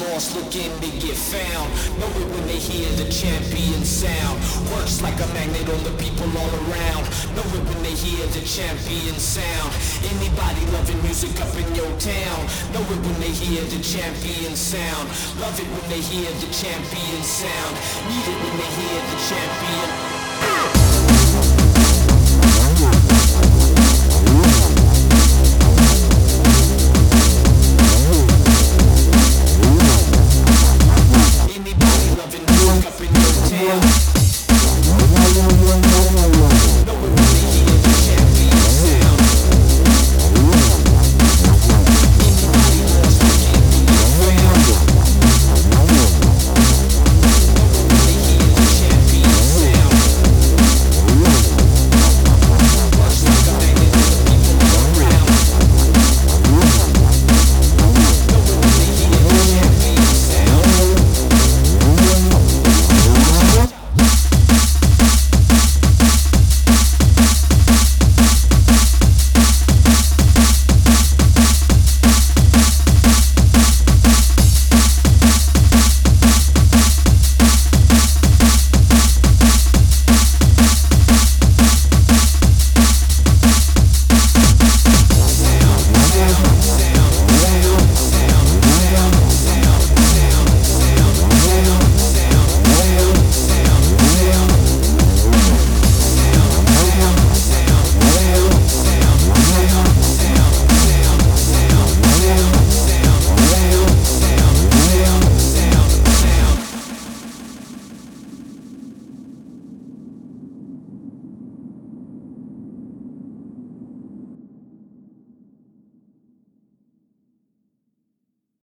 Lost looking to get found. Know it when they hear the champion sound Works like a magnet on the people all around. Know it when they hear the champion sound Anybody loving music up in your town? Know it when they hear the champion sound Love it when they hear the champion sound. Need it when they hear the champion.